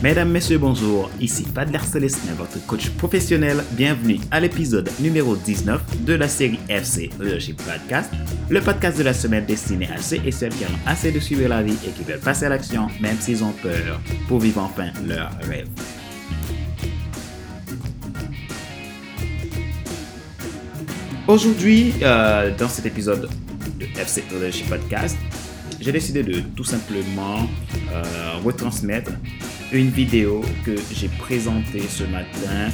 Mesdames, Messieurs, bonjour. Ici Padler Célestin, votre coach professionnel. Bienvenue à l'épisode numéro 19 de la série FC Leadership Podcast, le podcast de la semaine destiné à ceux et celles qui ont assez de suivre la vie et qui veulent passer à l'action même s'ils ont peur pour vivre enfin leur rêve. Aujourd'hui, euh, dans cet épisode de FC Leadership Podcast, j'ai décidé de tout simplement euh, retransmettre une vidéo que j'ai présentée ce matin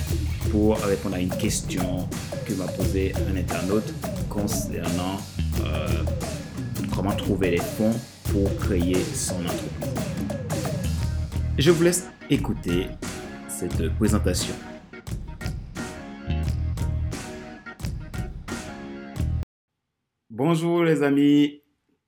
pour répondre à une question que m'a posée un internaute concernant euh, comment trouver les fonds pour créer son entreprise. Je vous laisse écouter cette présentation. Bonjour les amis,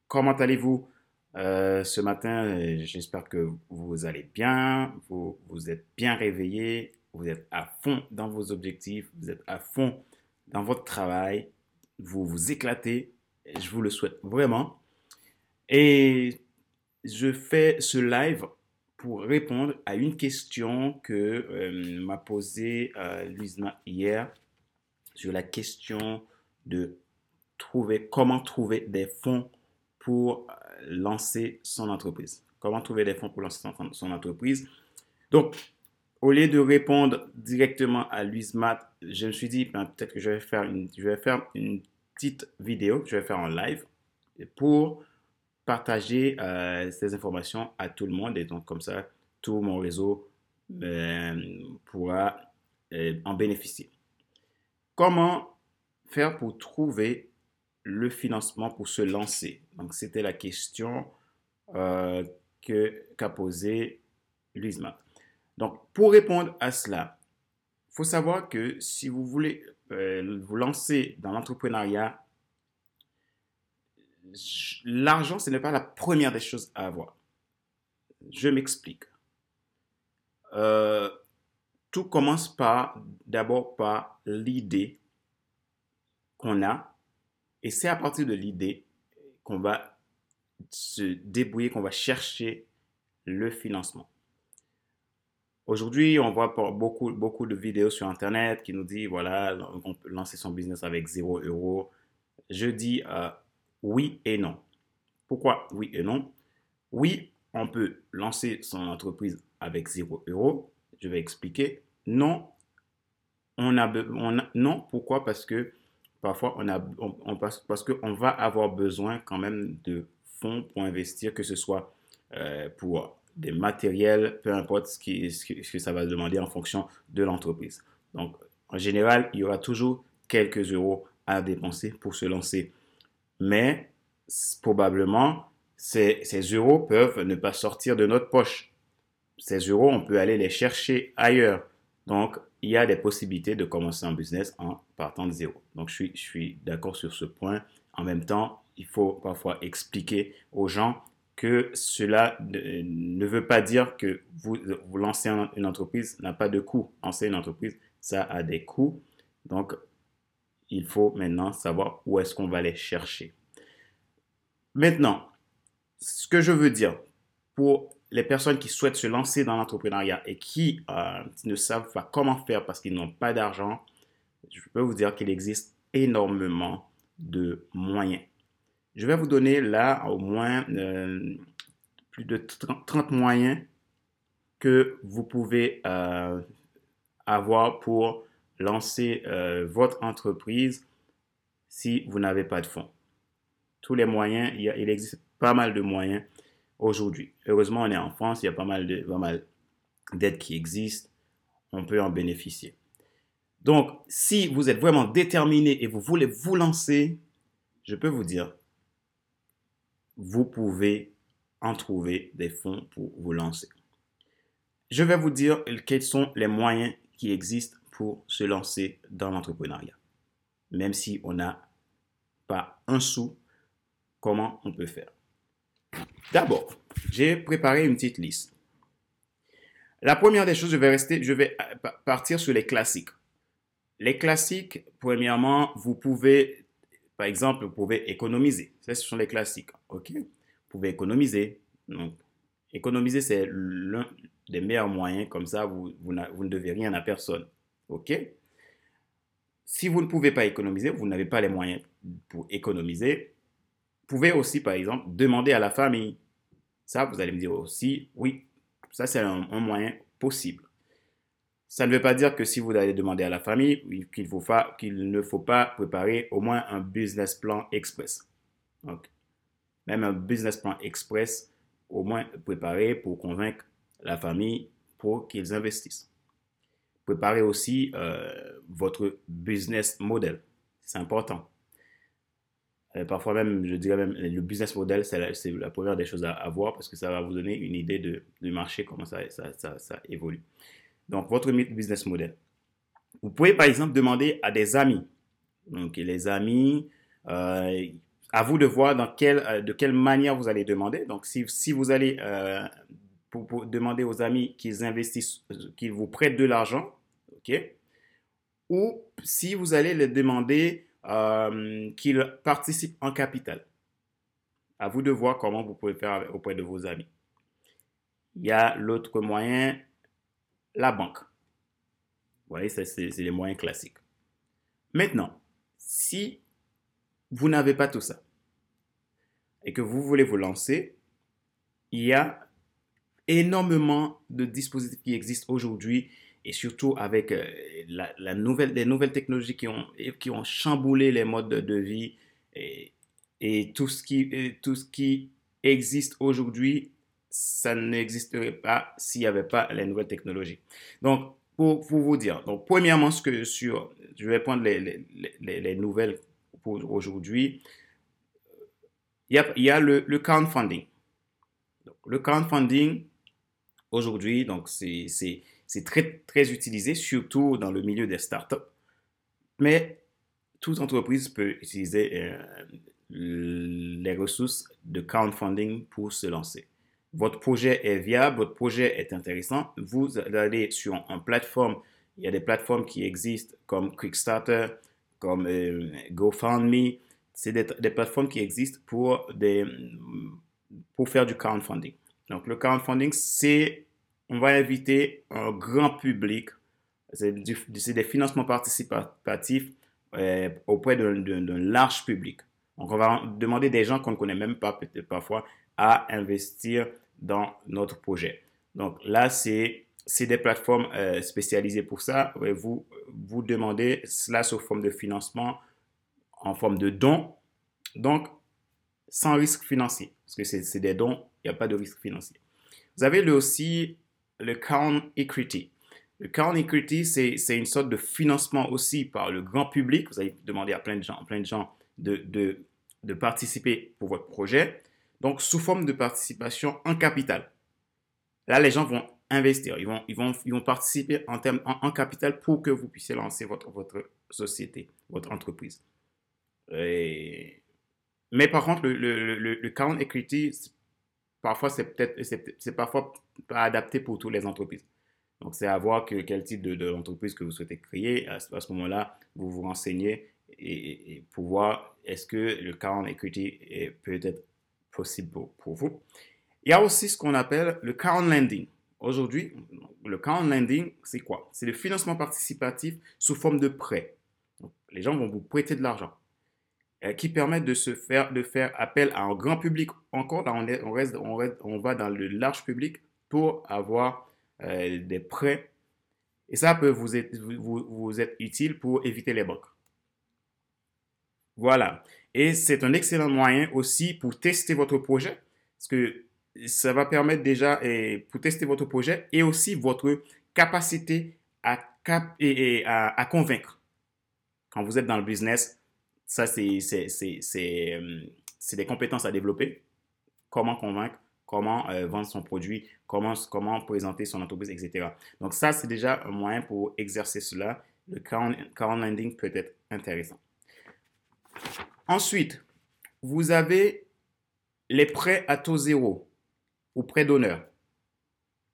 comment allez-vous? Euh, ce matin, euh, j'espère que vous allez bien, vous, vous êtes bien réveillés, vous êtes à fond dans vos objectifs, vous êtes à fond dans votre travail, vous vous éclatez, je vous le souhaite vraiment. Et je fais ce live pour répondre à une question que euh, m'a posée euh, hier sur la question de trouver comment trouver des fonds pour lancer son entreprise. Comment trouver des fonds pour lancer son, entreprise? Donc, au lieu de répondre directement à Louise Matt, je me suis dit, ben, peut-être que je vais, faire une, je vais faire une petite vidéo, je vais faire en live pour partager euh, ces informations à tout le monde. Et donc, comme ça, tout mon réseau euh, pourra euh, en bénéficier. Comment faire pour trouver le financement pour se lancer Donc, c'était la question euh, qu'a posée Luisma. Donc, pour répondre à cela, il faut savoir que si vous voulez euh, vous lancer dans l'entrepreneuriat, l'argent, ce n'est pas la première des choses à avoir. Je m'explique. Euh, tout commence d'abord par l'idée qu'on a et c'est à partir de l'idée qu'on va se débrouiller, qu'on va chercher le financement. Aujourd'hui, on voit beaucoup, de vidéos sur Internet qui nous disent, voilà, on peut lancer son business avec 0 euros. Je dis euh, oui et non. Pourquoi oui et non? Oui, on peut lancer son entreprise avec 0 euros. Je vais expliquer. Non, on a non. Pourquoi? Parce que parfois on a, on, parce qu'on va avoir besoin quand même de fonds pour investir, que ce soit euh, pour des matériels, peu importe ce, qui, ce, que, ça va demander en fonction de l'entreprise. Donc, en général, il y aura toujours quelques euros à dépenser pour se lancer. Mais probablement, ces, ces euros peuvent ne pas sortir de notre poche. Ces euros, on peut aller les chercher ailleurs. Donc, il y a des possibilités de commencer un business en partant de zéro. Donc, je suis, d'accord sur ce point. En même temps, il faut parfois expliquer aux gens que cela ne veut pas dire que vous, vous lancez une entreprise n'a pas de coût. Lancer une entreprise, ça a des coûts. Donc, il faut maintenant savoir où est-ce qu'on va les chercher. Maintenant, ce que je veux dire pour les personnes qui souhaitent se lancer dans l'entrepreneuriat et qui euh, ne savent pas comment faire parce qu'ils n'ont pas d'argent, je peux vous dire qu'il existe énormément de moyens. Je vais vous donner là au moins euh, plus de 30 moyens que vous pouvez euh, avoir pour lancer votre entreprise si vous n'avez pas de fonds. Tous les moyens, il, il existe pas mal de moyens aujourd'hui. Heureusement, on est en France, il y a pas mal d'aides qui existent, on peut en bénéficier. Donc, si vous êtes vraiment déterminé et vous voulez vous lancer, je peux vous dire, vous pouvez en trouver des fonds pour vous lancer. Je vais vous dire quels sont les moyens qui existent pour se lancer dans l'entrepreneuriat. Même si on n'a pas un sou, comment on peut faire? D'abord, j'ai préparé une petite liste. La première des choses, je vais rester, je vais euh, partir sur les classiques. Les classiques, premièrement, vous pouvez, par exemple, vous pouvez économiser. Ça, ce sont les classiques. OK? Vous pouvez économiser. Donc, économiser, c'est des meilleurs moyens, comme ça, vous, vous, ne devez rien à personne. OK? Si vous ne pouvez pas économiser, vous n'avez pas les moyens pour économiser, pouvez aussi, par exemple, demander à la famille. Ça, vous allez me dire aussi, oui, ça c'est un, moyen possible. Ça ne veut pas dire que si vous allez demander à la famille qu'il ne faut pas préparer au moins un business plan express. Donc, même un business plan express, au moins préparé pour convaincre la famille pour qu'ils investissent. Préparez aussi euh, votre business model. C'est important. Euh, parfois même, je dirais même, le business model, c'est la, première des choses à, avoir voir parce que ça va vous donner une idée de, du marché, comment ça, ça, ça, évolue. Donc, votre business model. Vous pouvez par exemple demander à des amis. Donc, les amis, euh, à vous de voir dans quelle, euh, de quelle manière vous allez demander. Donc, si, si vous allez pour, demander aux amis qu'ils investissent, qu'ils vous prêtent de l'argent, ok, ou si vous allez les demander euh, qu'il participe en capital. À vous de voir comment vous pouvez faire auprès de vos amis. Il y a l'autre moyen, la banque. Vous voyez, c'est les moyens classiques. Maintenant, si vous n'avez pas tout ça et que vous voulez vous lancer, il y a énormément de dispositifs qui existent aujourd'hui et surtout avec euh, la, nouvelle, les nouvelles technologies qui ont, qui ont chamboulé les modes de, vie et, tout, ce qui, tout ce qui existe aujourd'hui, ça n'existerait pas s'il n'y avait pas les nouvelles technologies. Donc, pour, vous dire, donc, premièrement, ce que sur, je vais prendre les, les, les, nouvelles pour aujourd'hui. Il y a, il y a le, crowdfunding. Le crowdfunding, aujourd'hui, donc c'est c'est très, très utilisé, surtout dans le milieu des startups. Mais toute entreprise peut utiliser euh, les ressources de crowdfunding pour se lancer. Votre projet est viable, votre projet est intéressant. Vous allez sur une plateforme. Il y a des plateformes qui existent comme Quickstarter, comme euh, GoFundMe. C'est des, des, plateformes qui existent pour, pour faire du crowdfunding. Donc, le crowdfunding, c'est on va inviter un grand public, c'est des financements participatifs euh, auprès d'un large public. Donc, on va demander des gens qu'on ne connaît même pas, peut-être parfois, à investir dans notre projet. Donc là, c'est des plateformes euh, spécialisées pour ça. Vous, vous demandez cela sous forme de financement, en forme de dons. Donc, sans risque financier, parce que c'est des dons, il n'y a pas de risque financier. Vous avez le aussi le Count Equity. Le Count Equity, c'est une sorte de financement aussi par le grand public. Vous allez demander à plein de gens, plein de, gens de, de, de participer pour votre projet. Donc, sous forme de participation en capital. Là, les gens vont investir, ils vont, ils vont, ils vont participer en, termes, en, capital pour que vous puissiez lancer votre, votre société, votre entreprise. Mais par contre, le, le, le, le count equity, parfois, c'est peut-être, c'est parfois pas adapté pour toutes les entreprises. Donc, c'est à voir que, quel type de, que vous souhaitez créer. À, ce moment-là, vous vous renseignez et, pour voir est-ce que le current equity est peut-être possible pour, vous. Il y a aussi ce qu'on appelle le current lending. Aujourd'hui, le current lending, c'est quoi? C'est le financement participatif sous forme de prêt. les gens vont vous prêter de l'argent. Euh, qui permettent de se faire, de faire appel à un grand public. Encore, là, on, est, on, reste, on, reste, on va dans le large public pour avoir euh, des prêts. Et ça peut vous être, utile pour éviter les banques. Voilà. Et c'est un excellent moyen aussi pour tester votre projet. Parce que ça va permettre déjà pour tester votre projet et aussi votre capacité à, cap et, à, à convaincre. Quand vous êtes dans le business, ça, euh, c'est des compétences à développer. Comment convaincre, comment euh, vendre son produit, comment, présenter son entreprise, etc. Donc ça, c'est déjà un moyen pour exercer cela. Le current landing peut être intéressant. Ensuite, vous avez les prêts à taux zéro ou prêts d'honneur.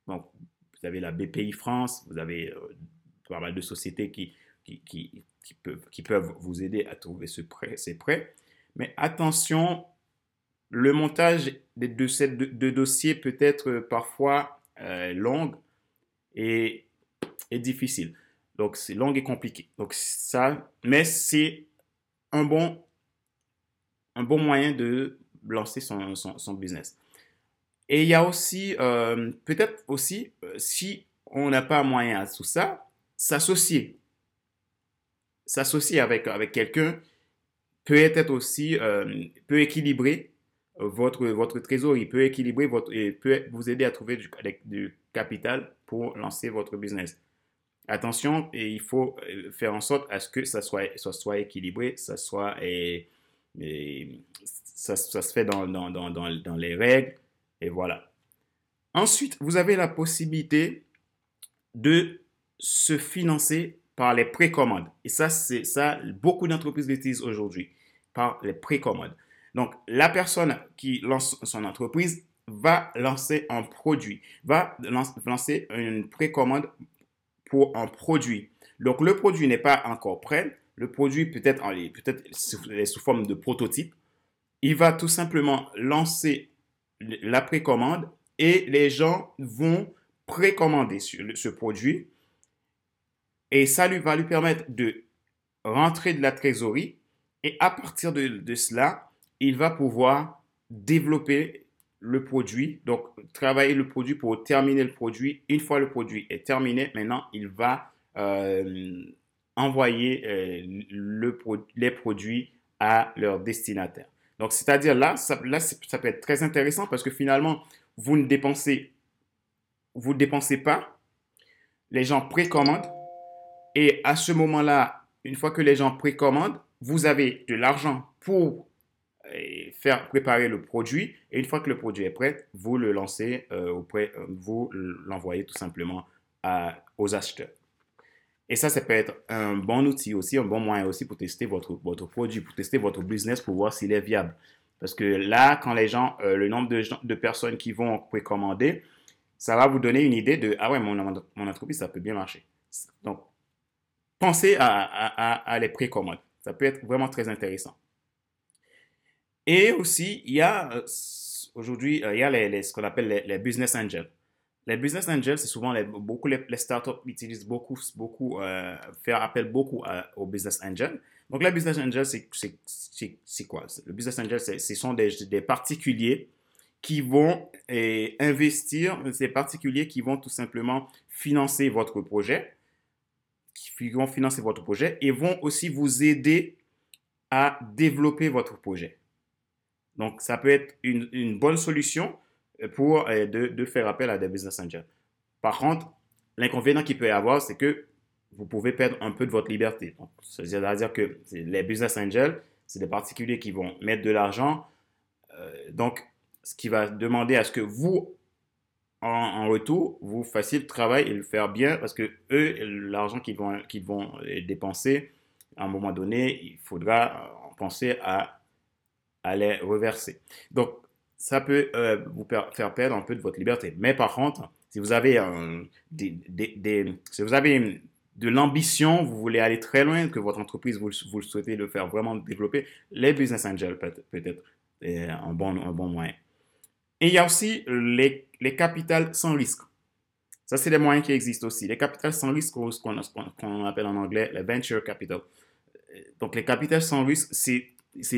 Donc, vous avez la BPI France, vous avez euh, pas mal de sociétés qui peuvent vous aider à trouver ce prêt, ces prêts. Mais attention, le montage de, de, de dossiers peut être parfois euh, long. est difficile. Donc, c'est long et compliqué. Donc, ça, mais c'est un bon, un bon moyen de lancer son, son, business. Et il y a aussi, euh, peut-être aussi, euh, si on n'a pas moyen à tout ça, s'associer. S'associer avec, avec quelqu'un peut être aussi, euh, peut équilibrer votre, votre trésorerie, peut équilibrer votre, et peut vous aider à trouver du, capital pour lancer votre business. Attention, il faut faire en sorte à ce que ça soit, ça soit équilibré, ça soit, et, ça, ça, se fait dans, dans, dans, dans, les règles, et voilà. Ensuite, vous avez la possibilité de se financer par les précommandes. Et ça, c'est ça, beaucoup d'entreprises l'utilisent aujourd'hui, par les précommandes. Donc, la personne qui lance son entreprise va lancer un produit, va lancer une précommande pour un produit. Donc, le produit n'est pas encore prêt. Le produit peut-être peut-être sous forme de prototype. Il va tout simplement lancer la précommande et les gens vont précommander ce produit et ça lui va lui permettre de rentrer de la trésorerie et à partir de, cela, il va pouvoir développer le produit, donc travailler le produit pour terminer le produit. Une fois le produit est terminé, maintenant il va euh, envoyer euh, le, les produits à leur destinataire. Donc c'est-à-dire là, ça, là, ça peut être très intéressant parce que finalement, vous ne dépensez, vous dépensez pas, les gens précommandent et à ce moment-là, une fois que les gens précommandent, vous avez de l'argent pour euh, faire préparer le produit. Et une fois que le produit est prêt, vous le lancez euh, auprès, euh, vous l'envoyez tout simplement aux acheteurs. Et ça, ça peut être un bon outil aussi, un bon moyen aussi pour tester votre, votre produit, pour tester votre business, pour voir s'il est viable. Parce que là, quand les gens, le nombre de, personnes qui vont précommander, ça va vous donner une idée de, ah ouais, mon, mon entreprise, ça peut bien marcher. Donc, pensez à, les précommandes. Ça peut être vraiment très intéressant. Et aussi, il y a euh, aujourd'hui, euh, il y a ce qu'on appelle les, business angels. Les business angels, c'est souvent beaucoup les, startups utilisent beaucoup, beaucoup, euh, faire appel beaucoup aux business angels. Donc, les business angels, c'est quoi? Le business angels, ce sont des, particuliers qui vont investir, ces particuliers qui vont tout simplement financer votre projet qui vont financer votre projet et vont aussi vous aider à développer votre projet. Donc, ça peut être une, bonne solution pour euh, de, faire appel à des business angels. Par contre, l'inconvénient qu'il peut y avoir, c'est que vous pouvez perdre un peu de votre liberté. C'est-à-dire que les business angels, c'est des particuliers qui vont mettre de l'argent. Euh, donc, ce qui va demander à ce que vous, en, retour, vous fassiez le travail et le faire bien parce que eux, l'argent qu'ils vont, qu'ils vont dépenser, à un moment donné, il faudra penser à, les reverser. Donc, ça peut euh, vous faire perdre un peu de votre liberté. Mais par contre, si vous avez, des, des, si vous avez de l'ambition, vous voulez aller très loin, que votre entreprise, vous, souhaitez le faire vraiment développer, les business angels peut-être peut euh, un bon, un bon moyen. Et il y a aussi les, les capitales sans risque. Ça, c'est des moyens qui existent aussi. Les capitales sans risque, ce qu'on appelle en anglais les venture capital. Donc, les capitales sans risque, c'est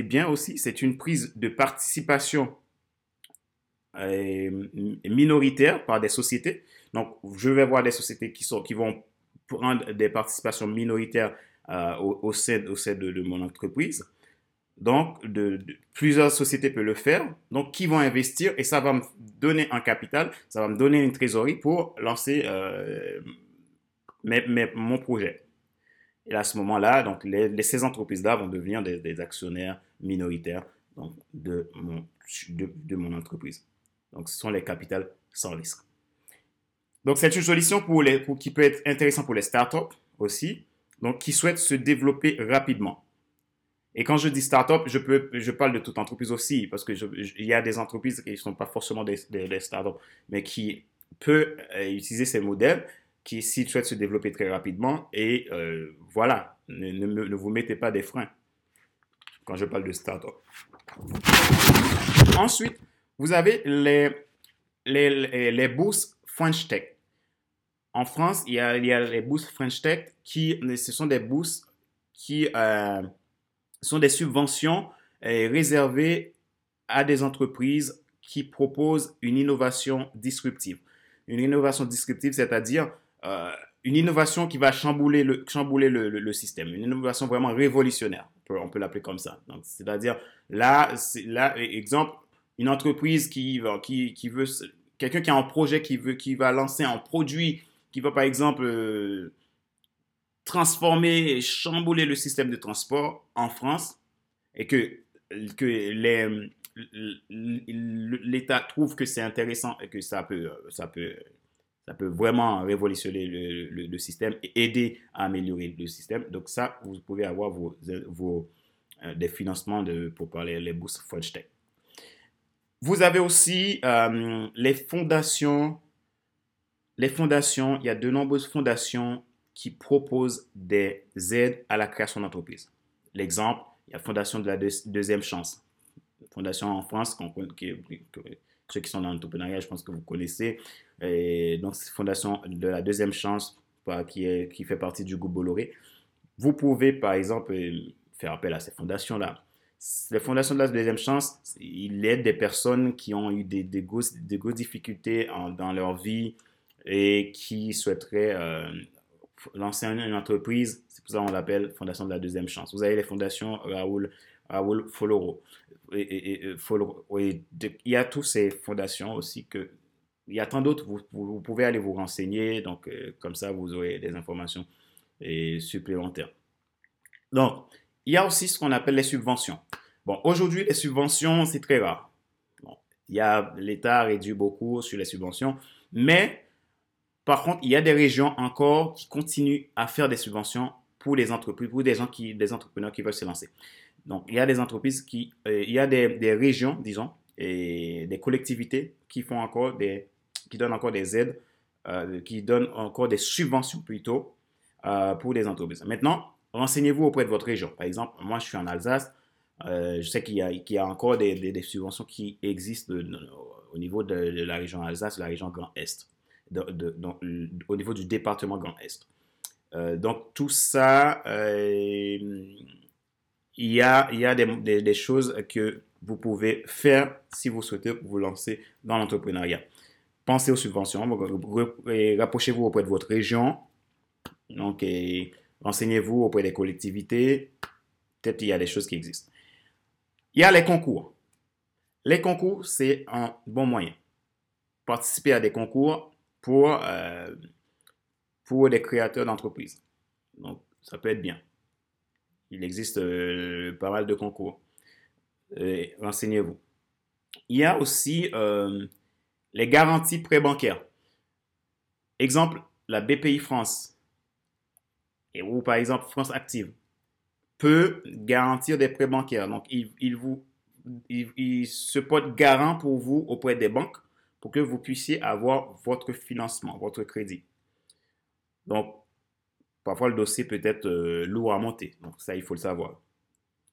bien aussi. C'est une prise de participation euh, minoritaire par des sociétés. Donc, je vais voir des sociétés qui, sont, qui vont prendre des participations minoritaires euh, au, sein, au sein de, mon entreprise. Donc, plusieurs sociétés peuvent le faire. Donc, qui vont investir et ça va me donner un capital, ça va me donner une trésorerie pour lancer euh, mon projet. Et à ce moment-là, donc ces entreprises-là vont devenir des, actionnaires minoritaires de, mon, entreprise. Donc, ce sont les capitales sans risque. Donc, c'est une solution pour qui peut être intéressante pour les startups aussi, donc qui souhaitent se développer rapidement. Et quand je dis start-up, je, parle de toute entreprise aussi, parce qu'il y a des entreprises qui ne sont pas forcément des, des, start-up, mais qui peuvent euh, utiliser ces modèles, qui, s'ils souhaitent se développer très rapidement, et euh, voilà, ne, ne, vous mettez pas des freins quand je parle de start-up. Ensuite, vous avez les, les, les, les bourses French Tech. en France, il y a, il y a les bourses French Tech qui, ce sont des bourses qui euh, sont des subventions euh, réservées à des entreprises qui proposent une innovation disruptive. Une innovation disruptive, c'est-à-dire euh, une innovation qui va chambouler le, chambouler le, le, système, une innovation vraiment révolutionnaire, on peut, l'appeler comme ça. C'est-à-dire, là, là, exemple, une entreprise qui, qui, qui veut, quelqu'un qui a un projet qui, veut, qui va lancer un produit qui va, par exemple, euh, transformer et chambouler le système de transport en France et que, que les, l'État trouve que c'est intéressant et que ça peut, ça peut, ça peut vraiment révolutionner le, système et aider à améliorer le système. Donc ça, vous pouvez avoir vos, euh, des financements pour parler les bourses French. Vous avez aussi euh, les fondations. Les fondations, il y a de nombreuses fondations qui proposent des aides à la création d'entreprise. L'exemple, il y a la Fondation de la deuxième chance fondation en France, ceux qui sont dans l'entrepreneuriat, je pense que vous connaissez. Donc, c'est fondation de la deuxième chance qui, est, qui fait partie du groupe Bolloré. Vous pouvez, par exemple, faire appel à ces fondations-là. Les fondations de la deuxième chance, ils aident des personnes qui ont eu des, des, grosses, des grosses, difficultés dans leur vie et qui souhaiteraient euh, lancer une, entreprise. C'est pour ça qu'on l'appelle Fondation de la deuxième chance. Vous avez les fondations Raoul, Foloro il y a toutes ces fondations aussi que il y a tant d'autres, vous, pouvez aller vous renseigner, donc euh, comme ça vous aurez des informations supplémentaires. Donc, il y a aussi ce qu'on appelle les subventions. Bon, aujourd'hui, les subventions, c'est très rare. Bon, il y a, l'État réduit beaucoup sur les subventions, mais par contre, il y a des régions encore qui continuent à faire des subventions pour les entreprises, pour des gens qui, des entrepreneurs qui veulent se lancer. Donc, il y a des entreprises qui, euh, il y a des, des, régions, disons, et des collectivités qui font encore des, qui donnent encore des aides, euh, qui donnent encore des subventions plutôt euh, pour les entreprises. Maintenant, renseignez-vous auprès de votre région. Par exemple, moi, je suis en Alsace. je sais qu'il y, y, a encore des, des, subventions qui existent au niveau de, la région Alsace, la région Grand Est, au niveau du département Grand Est. donc, tout ça il y a, il y a des, des, choses que vous pouvez faire si vous souhaitez vous lancer dans l'entrepreneuriat. Pensez aux subventions, rapprochez-vous auprès de votre région, donc renseignez-vous auprès des collectivités, peut-être il y a des choses qui existent. Il y a les concours. Les concours, c'est un bon moyen. Participer à des concours pour, euh, pour des créateurs d'entreprises. Donc, ça peut être bien. Il existe euh, pas mal de concours. Renseignez-vous. Il y a aussi euh, les garanties prêts bancaires. Exemple, la BPI France, ou par exemple France Active, peut garantir des prêts bancaires. Donc, il, se porte garant pour vous auprès des banques pour que vous puissiez avoir votre financement, votre crédit. Donc, Parfois, le dossier peut être euh, lourd à monter. Donc, ça, il faut le savoir.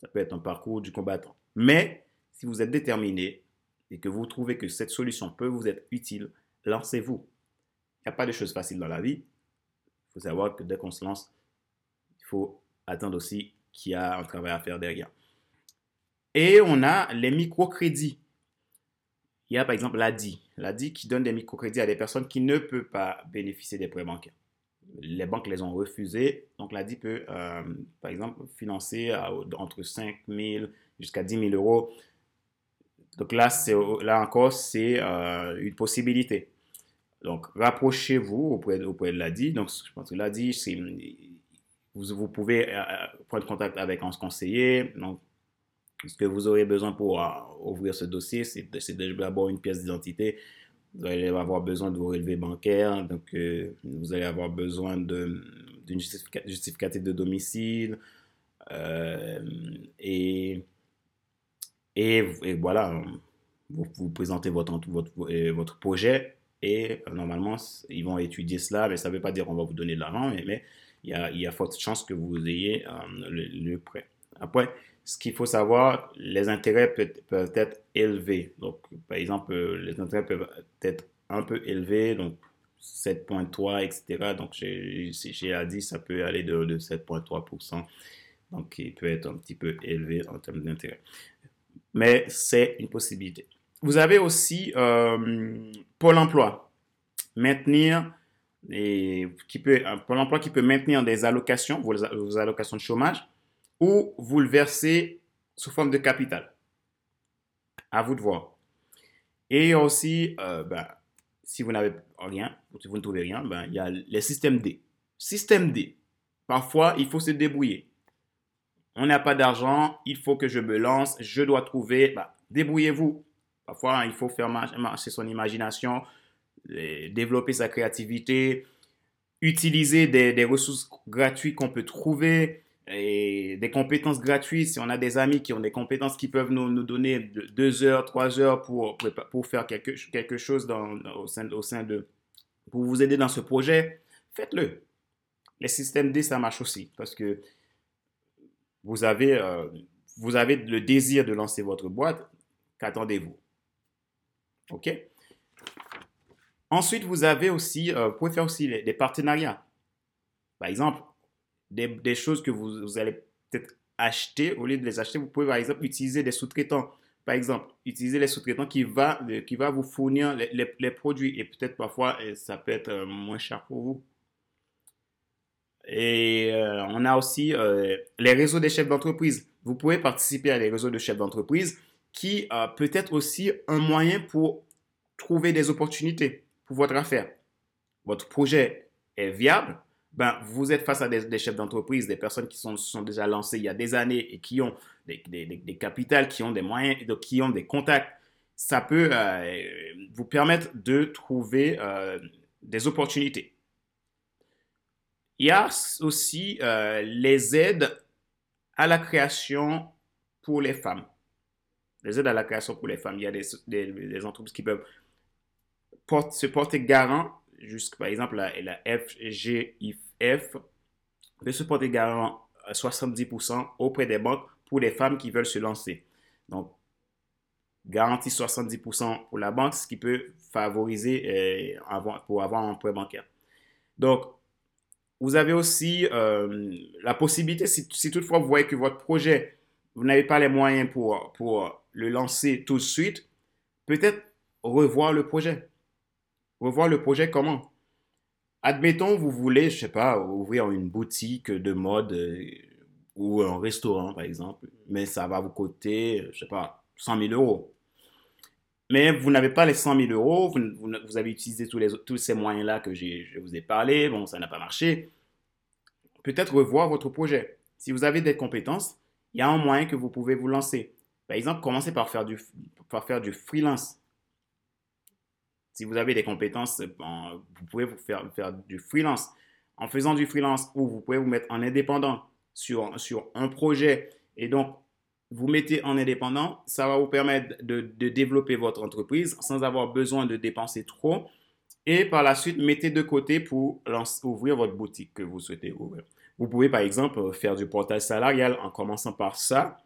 Ça peut être un parcours du combattant. Mais, si vous êtes déterminé et que vous trouvez que cette solution peut vous être utile, lancez-vous. Il n'y a pas de choses faciles dans la vie. Il faut savoir que dès qu'on se lance, il faut attendre aussi qu'il y a un travail à faire derrière. Et on a les microcrédits. Il y a par exemple l'ADI. L'ADI qui donne des microcrédits à des personnes qui ne peuvent pas bénéficier des prêts bancaires les banques les ont refusés. Donc, l'ADI peut, euh, par exemple, financer entre 5 000 jusqu'à 10 000 euros. Donc là, là encore, c'est euh, une possibilité. Donc, rapprochez-vous auprès, de l'ADI. Donc, je pense que l'ADI, vous, vous pouvez euh, prendre contact avec un conseiller. Donc, ce que vous aurez besoin pour ouvrir ce dossier, c'est d'abord une pièce d'identité vous allez avoir besoin de vos relevés bancaires, donc euh, vous allez avoir besoin d'une justificatif de domicile, euh, et, et, voilà, vous, vous présentez votre, votre, euh, votre projet, et normalement, ils vont étudier cela, mais ça ne veut pas dire qu'on va vous donner de l'argent, mais, il, y a, y a forte chance que vous ayez le prêt. Après, ce qu'il faut savoir, les intérêts peuvent, être élevés. Donc, par exemple, les intérêts peuvent être un peu élevés. Donc, 7,3%, etc. Donc, j'ai dit ça peut aller de, de 7,3%. Donc, il peut être un petit peu élevé en termes d'intérêt. Mais c'est une possibilité. Vous avez aussi euh, Pôle emploi. Maintenir et qui peut, Pôle emploi qui peut maintenir des allocations, vos, allocations de chômage, ou vous le versez sous forme de capital. À vous de voir. Et aussi, euh, ben, si vous n'avez rien, si vous ne trouvez rien, ben, il y a les systèmes D. Système D. Parfois, il faut se débrouiller. On n'a pas d'argent, il faut que je me lance, je dois trouver. Ben, débrouillez-vous. Parfois, il faut faire marcher son imagination, développer sa créativité, utiliser des, ressources gratuites qu'on peut trouver et des compétences gratuites. Si on a des amis qui ont des compétences qui peuvent nous, donner deux heures, trois heures pour, pour faire quelque, quelque chose dans, au, sein, au sein de... pour vous aider dans ce projet, faites-le. Les systèmes D, ça marche aussi parce que vous avez, euh, vous avez le désir de lancer votre boîte. Qu'attendez-vous? OK? Ensuite, vous avez aussi, euh, vous pouvez faire aussi des partenariats. Par exemple, des, choses que vous, allez peut-être acheter, au lieu de les acheter, vous pouvez par exemple utiliser des sous-traitants. Par exemple, utiliser les sous-traitants qui va, qui va vous fournir les, produits et peut-être parfois ça peut être euh, moins cher pour vous. Et euh, on a aussi les réseaux des chefs d'entreprise. Vous pouvez participer à des réseaux de chefs d'entreprise qui peut être aussi un moyen pour trouver des opportunités votre affaire, votre projet est viable, ben, vous êtes face à des, chefs d'entreprise, des personnes qui sont, sont déjà lancées il y a des années et qui ont des, des, capitales, qui ont des moyens, qui ont des contacts. Ça peut euh, vous permettre de trouver euh, des opportunités. Il y a aussi euh, les aides à la création pour les femmes. Les aides à la création pour les femmes. Il y a des, des entreprises qui peuvent se porter garant, jusqu'à par exemple la, la FGIF, peut se porter garant à 70% auprès des banques pour les femmes qui veulent se lancer. Donc, garantie 70% pour la banque, ce qui peut favoriser euh, pour avoir un prêt bancaire. Donc, vous avez aussi euh, la possibilité, si, si, toutefois vous voyez que votre projet, vous n'avez pas les moyens pour, pour le lancer tout de suite, peut-être revoir le projet revoir le projet comment? Admettons, vous voulez, je sais pas, ouvrir une boutique de mode euh, ou un restaurant, par exemple, mais ça va vous coûter, je sais pas, 100 000 euros. Mais vous n'avez pas les 100 000 euros, vous, avez utilisé tous, ces moyens-là que je vous ai parlé, bon, ça n'a pas marché. Peut-être revoir votre projet. Si vous avez des compétences, il y a un moyen que vous pouvez vous lancer. Par exemple, commencez par faire du freelance. Si vous avez des compétences, vous pouvez vous faire, faire du freelance. En faisant du freelance, ou vous pouvez vous mettre en indépendant sur, un projet et donc vous mettez en indépendant, ça va vous permettre de, développer votre entreprise sans avoir besoin de dépenser trop. Et par la suite, mettez de côté pour ouvrir votre boutique que vous souhaitez ouvrir. Vous pouvez par exemple faire du portage salarial en commençant par ça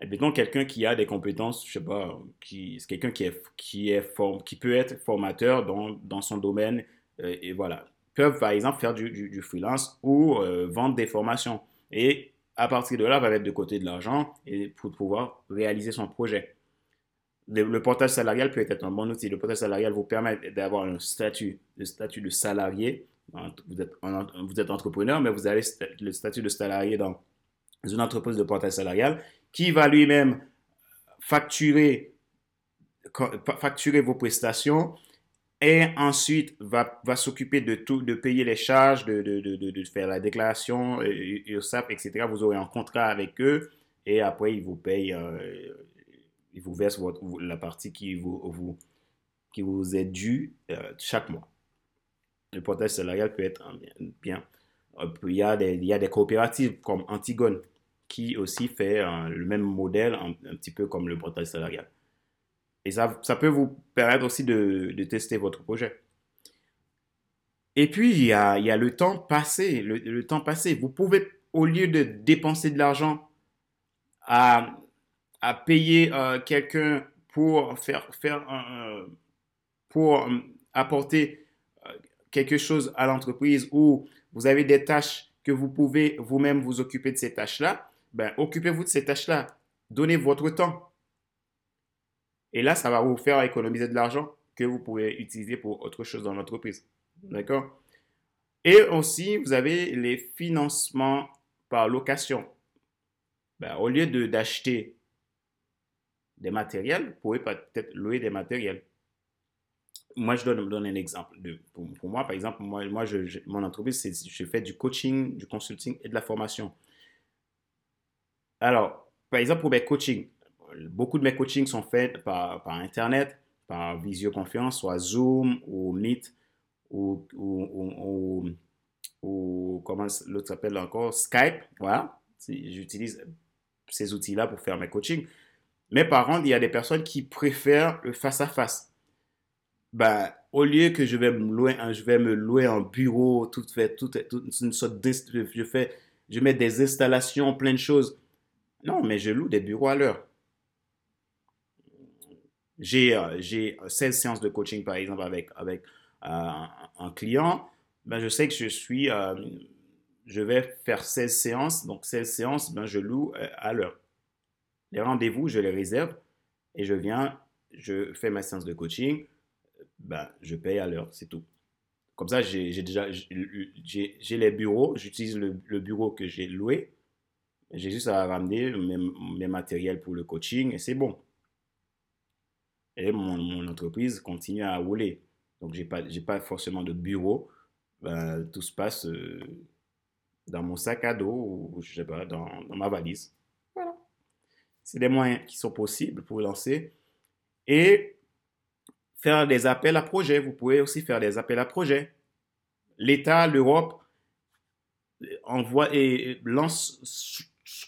admettons quelqu'un qui a des compétences, je sais pas, qui, c'est quelqu'un qui est, qui est qui peut être formateur dans, dans son domaine, euh, et voilà, peuvent par exemple faire du, du, freelance ou euh, vendre des formations. Et à partir de là, va mettre de côté de l'argent et pour pouvoir réaliser son projet. Le, portage salarial peut être un bon outil. Le portage salarial vous permet d'avoir un statut, le statut de salarié. Vous êtes, vous êtes entrepreneur, mais vous avez le statut de salarié dans une entreprise de portage salarial qui va lui-même facturer, vos prestations et ensuite va, s'occuper de tout, de payer les charges, de, faire la déclaration, URSAF, etc. Vous aurez un contrat avec eux et après ils vous payent, euh, ils vous versent la partie qui vous, est due euh, chaque mois. Le portage salarial peut être bien. Il y a des coopératives comme Antigone qui aussi fait le même modèle, un, petit peu comme le portage salarial. Et ça, ça peut vous permettre aussi de, tester votre projet. Et puis, il y a, le temps passé. Le, temps passé. Vous pouvez, au lieu de dépenser de l'argent à, à payer euh, quelqu'un pour faire, faire pour euh, apporter quelque chose à l'entreprise ou vous avez des tâches que vous pouvez vous-même vous occuper de ces tâches-là, ben, occupez-vous de ces tâches-là. Donnez votre temps. Et là, ça va vous faire économiser de l'argent que vous pouvez utiliser pour autre chose dans l'entreprise. D'accord? Et aussi, vous avez les financements par location. Ben, au lieu d'acheter des matériels, vous pouvez peut-être louer des matériels. Moi, je donne, donne un exemple. De, pour, moi, par exemple, moi, moi je, mon entreprise, je fais du coaching, du consulting et de la formation. Alors, par exemple, pour mes coachings, beaucoup de mes coachings sont faits par, par Internet, par visioconférence, soit Zoom ou Meet ou, ou, ou, comment l'autre s'appelle encore, Skype. Voilà, j'utilise ces outils-là pour faire mes coachings. Mais par contre, il y a des personnes qui préfèrent le face-à-face. Ben, au lieu que je vais me louer je vais me louer un bureau, tout fait, tout, une sorte je fais, je mets des installations, plein de choses. Non, mais je loue des bureaux à l'heure. J'ai, euh, j'ai 16 séances de coaching, par exemple, avec, euh, un client. Ben, je sais que je suis, euh, je vais faire 16 séances. Donc, 16 séances, ben, je loue à l'heure. Les rendez-vous, je les réserve et je viens, je fais ma séance de coaching, ben, je paye à l'heure, c'est tout. Comme ça, j'ai déjà j'ai les bureaux, j'utilise le, bureau que j'ai loué. J'ai juste à ramener mes, matériels pour le coaching et c'est bon. Et mon, entreprise continue à rouler. Donc, je n'ai pas, pas forcément de bureau. Ben, tout se passe euh, dans mon sac à dos ou, je sais pas, dans ma valise. C'est des moyens qui sont possibles pour lancer. Et faire des appels à projets. Vous pouvez aussi faire des appels à projets. L'État, l'Europe envoie et lance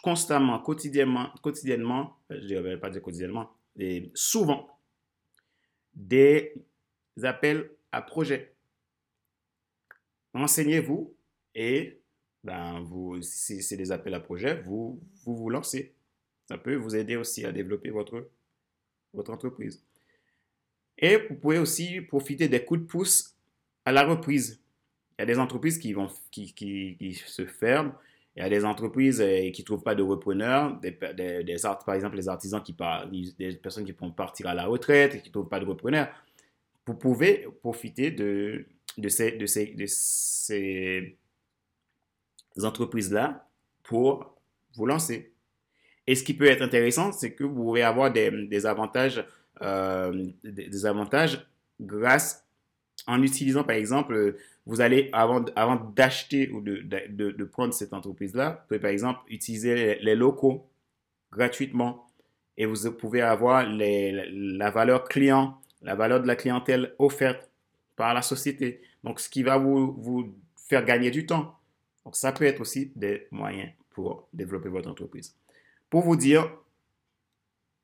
constamment, quotidiennement, quotidiennement, je ne dirais pas dire quotidiennement, et souvent, des appels à projets. Renseignez-vous et ben, vous, si c'est des appels à projets, vous, vous vous lancez. Ça peut vous aider aussi à développer votre, votre entreprise. Et vous pouvez aussi profiter des coups de pouce à la reprise. Il y a des entreprises qui, vont, qui, qui, se ferment. Il y a des entreprises euh, qui ne trouvent pas de repreneurs. Des, des, par exemple, les artisans qui des personnes qui vont partir à la retraite et qui ne trouvent pas de repreneurs. Vous pouvez profiter de, de ces, de ces, de ces entreprises-là pour vous lancer. Et ce qui peut être intéressant, c'est que vous pouvez avoir des, avantages, euh, des, avantages grâce en utilisant, par exemple, vous allez, avant, avant d'acheter ou de, de, prendre cette entreprise-là, vous pouvez, par exemple, utiliser les, locaux gratuitement et vous pouvez avoir la valeur client, la valeur de la clientèle offerte par la société. Donc, ce qui va vous, vous faire gagner du temps. Donc, ça peut être aussi des moyens pour développer votre entreprise pour vous dire,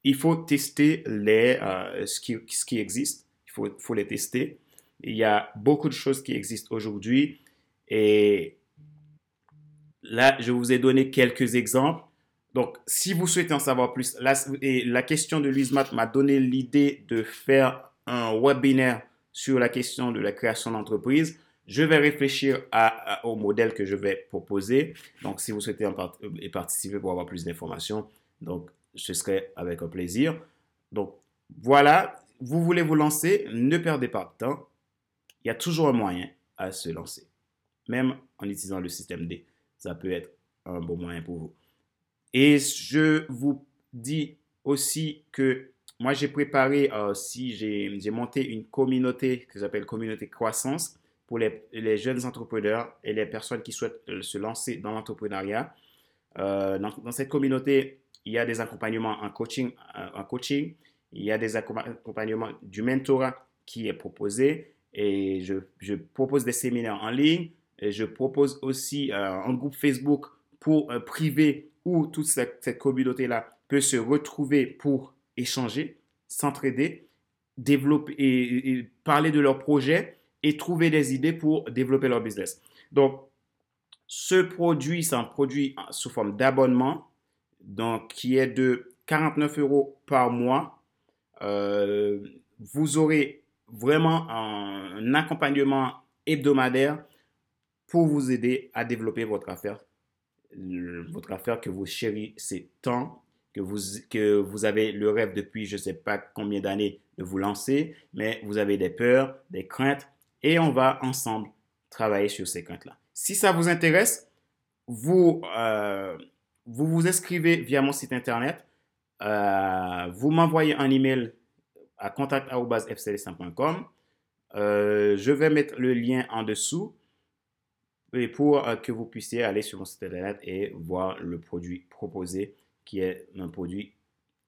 il faut tester les, euh, ce, qui, ce, qui, existe. Il faut, faut, les tester. Il y a beaucoup de choses qui existent aujourd'hui. Et là, je vous ai donné quelques exemples. Donc, si vous souhaitez en savoir plus, la, question de Louise m'a donné l'idée de faire un webinaire sur la question de la création d'entreprise. Je vais réfléchir au modèle que je vais proposer. Donc, si vous souhaitez en participer pour avoir plus d'informations, donc, ce serait avec un plaisir. Donc, voilà, vous voulez vous lancer, ne perdez pas de temps. Il y a toujours un moyen à se lancer. Même en utilisant le système D, ça peut être un bon moyen pour vous. Et je vous dis aussi que moi, j'ai préparé, euh, si j'ai monté une communauté que j'appelle communauté croissance pour les, jeunes entrepreneurs et les personnes qui souhaitent euh, se lancer dans l'entrepreneuriat. Euh, dans, cette communauté, il y a des accompagnements en coaching, euh, en coaching, il y a des accompagnements du mentorat qui est proposé et je, propose des séminaires en ligne je propose aussi un groupe Facebook pour privé où toute cette, communauté-là peut se retrouver pour échanger, s'entraider, développer et parler de leurs projets et trouver des idées pour développer leur business. Donc, ce produit, c'est un produit sous forme d'abonnement, donc qui est de 49 euros par mois. Euh, vous aurez vraiment un, accompagnement hebdomadaire pour vous aider à développer votre affaire, votre affaire que vous chérissez tant, que vous, que vous avez le rêve depuis je ne sais pas combien d'années de vous lancer, mais vous avez des peurs, des craintes, et on va ensemble travailler sur ces craintes-là. Si ça vous intéresse, vous, euh, vous inscrivez via mon site internet, euh, vous m'envoyez un email à contact.fcl5.com. Euh, je vais mettre le lien en dessous pour que vous puissiez aller sur mon site internet et voir le produit proposé qui est un produit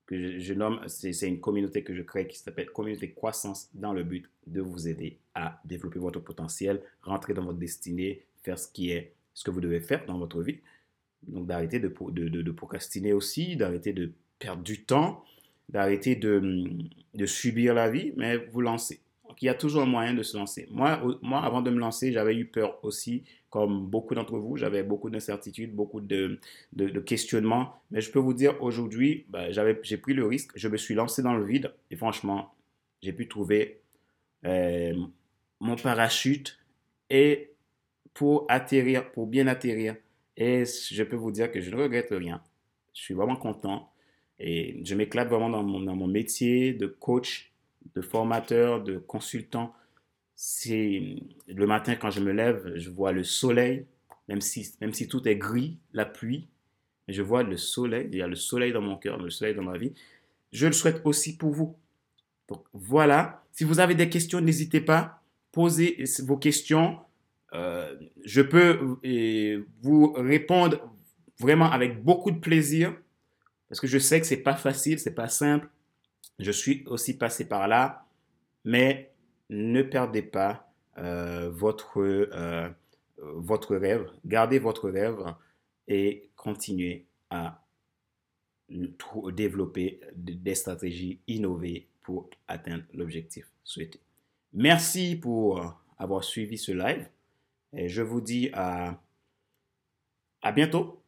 que je, nomme, c'est une communauté que je crée qui s'appelle Communauté Croissance dans le but de vous aider à développer votre potentiel, rentrer dans votre destinée, faire ce qui est ce que vous devez faire dans votre vie. Donc d'arrêter de, procrastiner aussi, d'arrêter de perdre du temps, d'arrêter de, de subir la vie, mais vous lancer. Donc il y a toujours un moyen de se lancer. Moi, moi avant de me lancer, j'avais eu peur aussi comme beaucoup d'entre vous, j'avais beaucoup d'incertitudes, beaucoup de, questionnements. Mais je peux vous dire, aujourd'hui, bah, j'ai pris le risque, je me suis lancé dans le vide et franchement, j'ai pu trouver euh, mon parachute et pour atterrir, pour bien atterrir. Et je peux vous dire que je ne regrette rien. Je suis vraiment content et je m'éclate vraiment dans mon, dans mon métier de coach, de formateur, de consultant c'est le matin quand je me lève, je vois le soleil, même si, même si tout est gris, la pluie, je vois le soleil, il y a le soleil dans mon cœur, le soleil dans ma vie. Je le souhaite aussi pour vous. Donc voilà, si vous avez des questions, n'hésitez pas, posez vos questions. Euh, je peux euh, vous répondre vraiment avec beaucoup de plaisir parce que je sais que c'est pas facile, c'est pas simple. Je suis aussi passé par là, mais ne perdez pas euh, votre, euh, votre rêve, gardez votre rêve et continuez à développer des stratégies innovées pour atteindre l'objectif souhaité. Merci pour avoir suivi ce live et je vous dis à, à bientôt.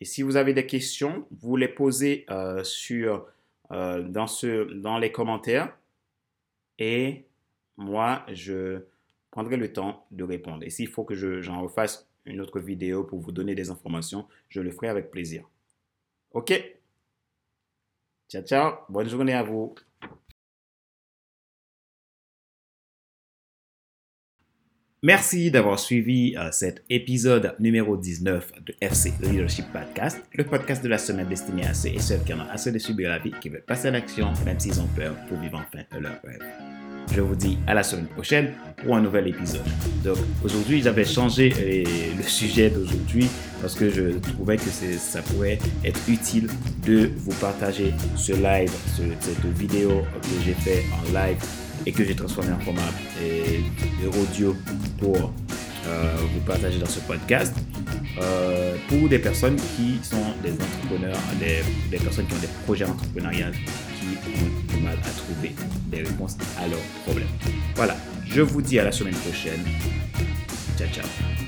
Et si vous avez des questions, vous les posez euh, ce, dans les commentaires et moi, je prendrai le temps de répondre. Et s'il faut que j'en refasse une autre vidéo pour vous donner des informations, je le ferai avec plaisir. OK? Ciao, ciao. Bonne journée à vous. Merci d'avoir suivi euh, cet épisode numéro 19 de FC Leadership Podcast, le podcast de la semaine destiné à ceux et celles qui en ont assez de subir la vie, qui veulent passer à l'action, même s'ils ont peur, pour vivre enfin leur rêve. Je vous dis à la semaine prochaine pour un nouvel épisode. Donc aujourd'hui, j'avais changé euh, le sujet d'aujourd'hui parce que je trouvais que ça pourrait être utile de vous partager ce live, cette vidéo que j'ai fait en live et que j'ai transformé en format euh, audio pour euh, vous partager dans ce podcast pour des personnes qui sont des entrepreneurs, des, des personnes qui ont des projets entrepreneuriaux ont du mal à trouver des réponses à leurs problèmes. Voilà, je vous dis à la semaine prochaine. Ciao, ciao.